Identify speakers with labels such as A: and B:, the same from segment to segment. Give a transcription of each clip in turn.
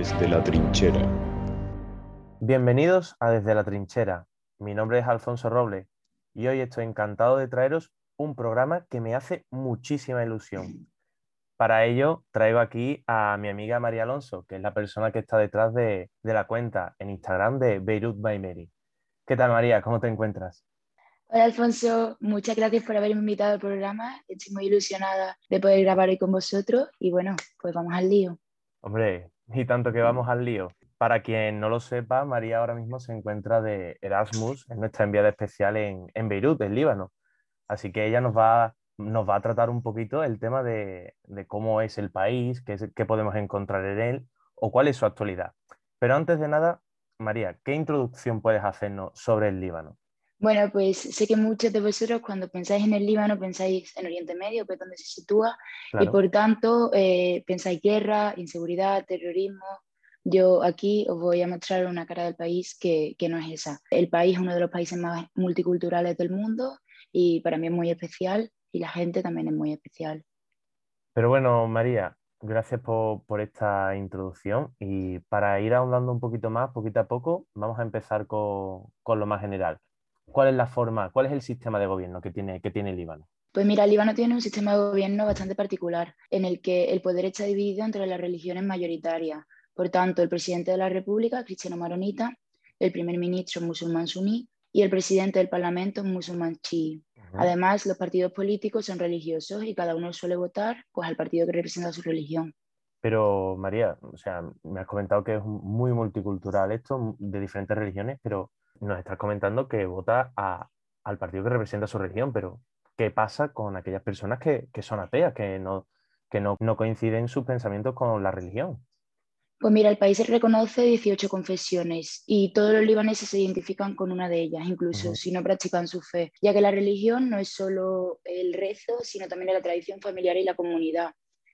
A: Desde la trinchera.
B: Bienvenidos a Desde la trinchera. Mi nombre es Alfonso Robles y hoy estoy encantado de traeros un programa que me hace muchísima ilusión. Para ello traigo aquí a mi amiga María Alonso, que es la persona que está detrás de, de la cuenta en Instagram de Beirut by Mary. ¿Qué tal María? ¿Cómo te encuentras?
C: Hola Alfonso, muchas gracias por haberme invitado al programa. Estoy muy ilusionada de poder grabar hoy con vosotros y bueno, pues vamos al lío.
B: Hombre, y tanto que vamos al lío. Para quien no lo sepa, María ahora mismo se encuentra de Erasmus, es nuestra enviada especial en, en Beirut, en Líbano. Así que ella nos va, nos va a tratar un poquito el tema de, de cómo es el país, qué, qué podemos encontrar en él o cuál es su actualidad. Pero antes de nada, María, ¿qué introducción puedes hacernos sobre el Líbano?
C: Bueno, pues sé que muchos de vosotros cuando pensáis en el Líbano pensáis en Oriente Medio, que es donde se sitúa, claro. y por tanto eh, pensáis guerra, inseguridad, terrorismo. Yo aquí os voy a mostrar una cara del país que, que no es esa. El país es uno de los países más multiculturales del mundo y para mí es muy especial y la gente también es muy especial.
B: Pero bueno, María, gracias por, por, esta introducción y para ir ahondando un poquito más, poquito a poco, vamos a empezar con, con lo más general. ¿Cuál es la forma, cuál es el sistema de gobierno que tiene, que tiene el Líbano?
C: Pues mira, el Líbano tiene un sistema de gobierno bastante particular, en el que el poder está dividido entre las religiones mayoritarias. Por tanto, el presidente de la República, cristiano maronita, el primer ministro musulmán suní y el presidente del Parlamento musulmán chií. Además, los partidos políticos son religiosos y cada uno suele votar pues, al partido que representa su religión.
B: Pero María, o sea, me has comentado que es muy multicultural esto, de diferentes religiones, pero nos estás comentando que vota a, al partido que representa su religión, pero ¿qué pasa con aquellas personas que, que son ateas, que, no, que no, no, coinciden sus pensamientos con la religión?
C: Pues mira, el país reconoce 18 confesiones y todos los libaneses se identifican con una de ellas, incluso uh -huh. si no practican su fe, ya que la religión no es solo el rezo, sino también la tradición familiar y la comunidad.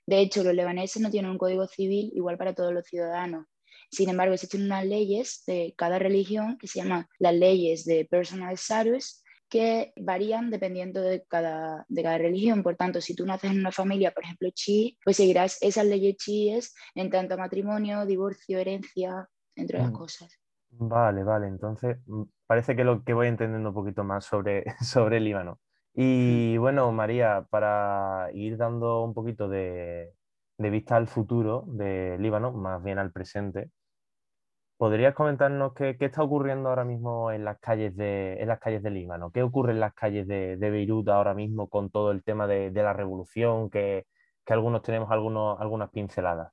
C: De hecho, los libaneses no tienen un código civil igual para todos los ciudadanos. Sin embargo, existen unas leyes de cada religión que se llaman las leyes de personal status que varían dependiendo de cada, de cada religión. Por tanto, si tú naces en una familia, por ejemplo, chi, pues seguirás esas leyes chiíes en tanto a matrimonio, divorcio, herencia, entre otras mm. cosas.
B: Vale, vale. Entonces, parece que lo que voy entendiendo un poquito más sobre, sobre el Líbano. Y bueno, María, para ir dando un poquito de, de vista al futuro de Líbano, más bien al presente, ¿podrías comentarnos qué, qué, está ocurriendo ahora mismo en las calles de, en las calles de Líbano? ¿Qué ocurre en las calles de, Beirut ahora mismo con todo el tema de, de la revolución? Que, que, algunos tenemos algunos, algunas pinceladas.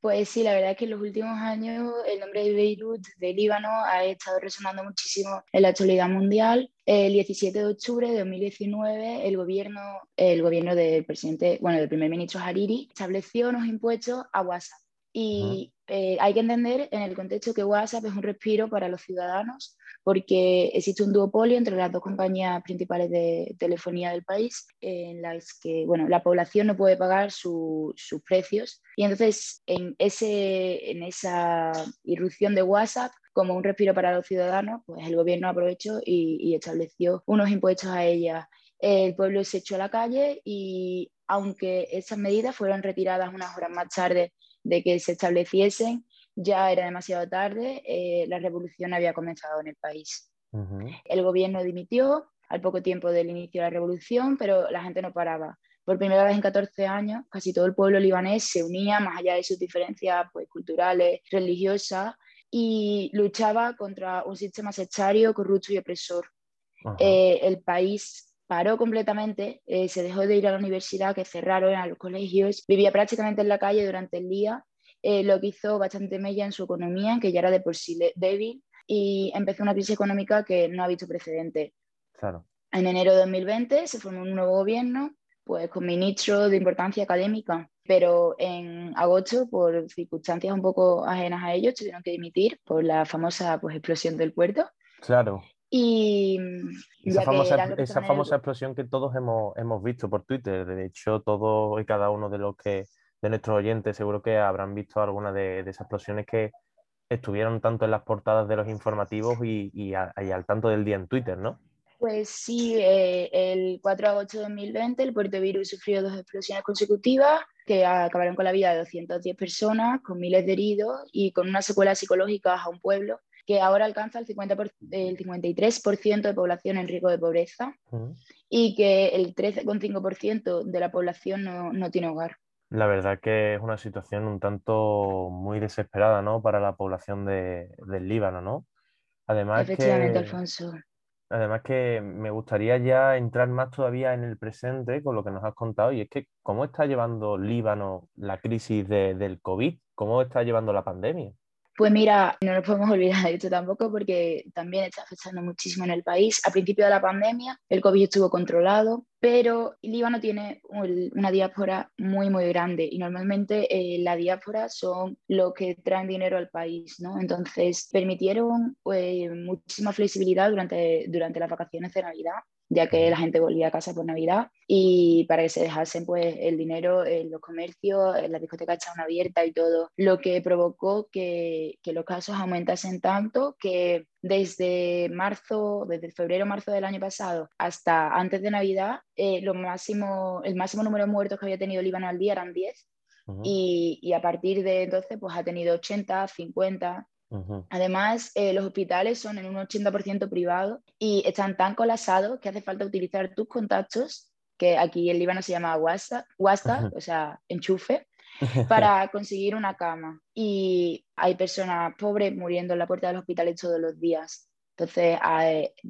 C: Pues sí, la verdad es que en los últimos años el nombre de Beirut, de Líbano, ha estado resonando muchísimo en la actualidad mundial. El 17 de octubre de 2019, el gobierno, el gobierno del presidente, bueno, del primer ministro Hariri, estableció unos impuestos a WhatsApp. Y uh -huh. eh, hay que entender en el contexto que WhatsApp es un respiro para los ciudadanos porque existe un duopolio entre las dos compañías principales de telefonía del país en las que bueno, la población no puede pagar su, sus precios y entonces en, ese, en esa irrupción de WhatsApp como un respiro para los ciudadanos, pues el gobierno aprovechó y, y estableció unos impuestos a ella. El pueblo se echó a la calle y aunque esas medidas fueron retiradas unas horas más tarde de que se estableciesen, ya era demasiado tarde, eh, la revolución había comenzado en el país. Uh -huh. El gobierno dimitió al poco tiempo del inicio de la revolución, pero la gente no paraba. Por primera vez en 14 años, casi todo el pueblo libanés se unía, más allá de sus diferencias pues, culturales, religiosas, y luchaba contra un sistema sectario, corrupto y opresor. Eh, el país paró completamente, eh, se dejó de ir a la universidad, que cerraron a los colegios, vivía prácticamente en la calle durante el día, eh, lo que hizo bastante mella en su economía, que ya era de por sí débil, y empezó una crisis económica que no ha visto precedente.
B: Claro.
C: En enero de 2020 se formó un nuevo gobierno, pues con ministros de importancia académica, pero en agosto, por circunstancias un poco ajenas a ellos, tuvieron que dimitir por la famosa pues, explosión del puerto.
B: Claro.
C: Y
B: esa, famosa, esa famosa explosión que todos hemos, hemos visto por Twitter, de hecho todos y cada uno de los que de nuestros oyentes seguro que habrán visto alguna de, de esas explosiones que estuvieron tanto en las portadas de los informativos y, y, a, y, al tanto del día en Twitter, ¿no?
C: Pues sí, eh, el 4 de agosto de 2020 el puerto virus sufrió dos explosiones consecutivas que acabaron con la vida de 210 personas, con miles de heridos y con unas secuelas psicológicas a un pueblo que ahora alcanza el, 50 el 53% de población en riesgo de pobreza y que el 13,5% de la población no, no, tiene hogar.
B: La verdad que es una situación un tanto muy desesperada ¿no? para la población de, del Líbano, ¿no?
C: Además Efectivamente, Alfonso.
B: Además que me gustaría ya entrar más todavía en el presente con lo que nos has contado y es que cómo está llevando Líbano la crisis de, del COVID, cómo está llevando la pandemia.
C: Pues mira, no nos podemos olvidar de esto tampoco porque también está afectando muchísimo en el país. A principio de la pandemia el COVID estuvo controlado, pero Líbano tiene una diáspora muy, muy grande y normalmente eh, la diáspora son los que traen dinero al país, ¿no? Entonces permitieron pues, muchísima flexibilidad durante, durante las vacaciones de Navidad ya que la gente volvía a casa por Navidad y para que se dejasen pues el dinero en los comercios, en las discotecas estaban abiertas y todo, lo que provocó que, que los casos aumentasen tanto que desde marzo, desde febrero, marzo del año pasado hasta antes de Navidad, eh, lo máximo, el máximo número de muertos que había tenido Líbano al día eran 10 y, y, a partir de entonces pues ha tenido 80, 50 Además, eh, los hospitales son en un 80% privados y están tan colapsados que hace falta utilizar tus contactos, que aquí en Líbano se llama WhatsApp, WhatsApp o sea, enchufe, para conseguir una cama. Y hay personas pobres muriendo en la puerta de los hospitales todos los días. Entonces,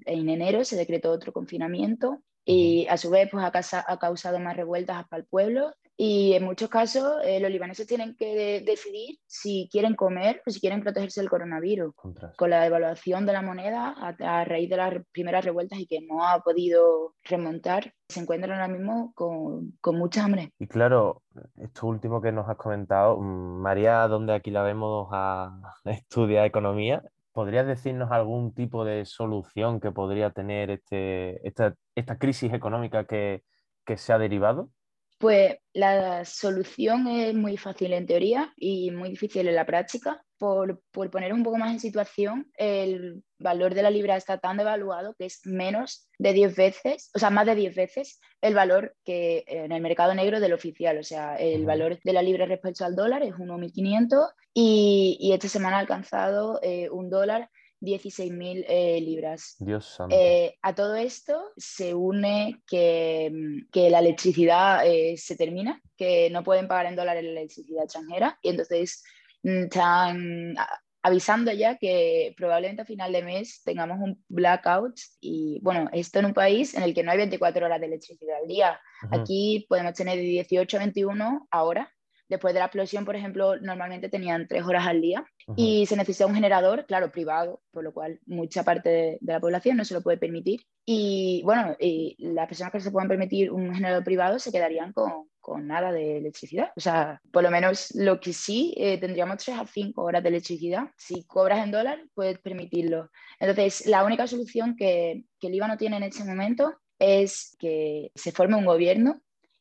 C: en enero se decretó otro confinamiento y a su vez pues, ha, causado más revueltas para el pueblo y en muchos casos eh, los libaneses tienen que decidir si quieren comer o si quieren protegerse del coronavirus. Con la devaluación de la moneda a, raíz de las primeras revueltas y que no ha podido remontar, se encuentran ahora mismo con, con, mucha hambre.
B: Y claro, esto último que nos has comentado, mm, María, donde aquí la vemos a estudiar economía, ¿podrías decirnos algún tipo de solución que podría tener este, esta, esta crisis económica que, que se ha derivado?
C: Pues la solución es muy fácil en teoría y muy difícil en la práctica. Por, poner un poco más en situación, el valor de la libra está tan devaluado que es menos de 10 veces, o sea, más de 10 veces el valor que en el mercado negro del oficial. O sea, el valor de la libra respecto al dólar es 1.500 y, y esta semana ha alcanzado eh, un dólar 16.000 eh, libras.
B: Dios santo.
C: Eh, a todo esto se une que, mm, que la electricidad eh, se termina, que no pueden pagar en dólares la electricidad extranjera y entonces mm, están avisando ya que probablemente a final de mes tengamos un blackout y bueno, esto en un país en el que no hay 24 horas de electricidad al día. Aquí podemos tener de 18 a 21 ahora Después de la explosión, por ejemplo, normalmente tenían tres horas al día y se necesita un generador, claro, privado, por lo cual mucha parte de, la población no se lo puede permitir. Y bueno, y las personas que se puedan permitir un generador privado se quedarían con, con nada de electricidad. O sea, por lo menos lo que sí, eh, tendríamos tres a cinco horas de electricidad. Si cobras en dólar, puedes permitirlo. Entonces, la única solución que, que el Líbano tiene en este momento es que se forme un gobierno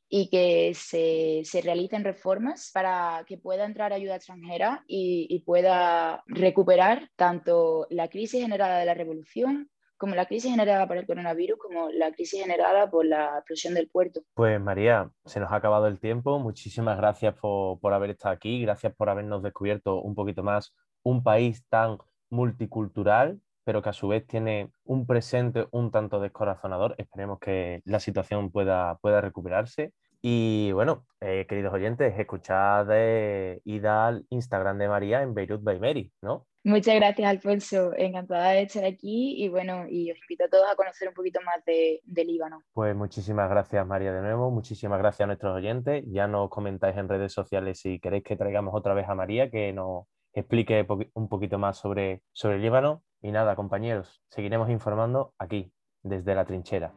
C: y que se, se, realicen reformas para que pueda entrar ayuda extranjera y, y, pueda recuperar tanto la crisis generada de la revolución como la crisis generada por el coronavirus, como la crisis generada por la explosión del puerto.
B: Pues María, se nos ha acabado el tiempo. Muchísimas gracias por, por haber estado aquí, gracias por habernos descubierto un poquito más un país tan multicultural pero que a su vez tiene un presente un tanto descorazonador. Esperemos que la situación pueda, pueda recuperarse. Y bueno, eh, queridos oyentes, escuchad eh, ida al Instagram de María en Beirut by Mary, ¿no?
C: Muchas gracias, Alfonso. Encantada de estar aquí y bueno, y os invito a todos a conocer un poquito más de, de, Líbano.
B: Pues muchísimas gracias, María, de nuevo. Muchísimas gracias a nuestros oyentes. Ya nos comentáis en redes sociales si queréis que traigamos otra vez a María, que nos explique un poquito más sobre, sobre Líbano. Y nada, compañeros, seguiremos informando aquí, desde la trinchera.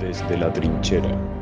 A: Desde la trinchera.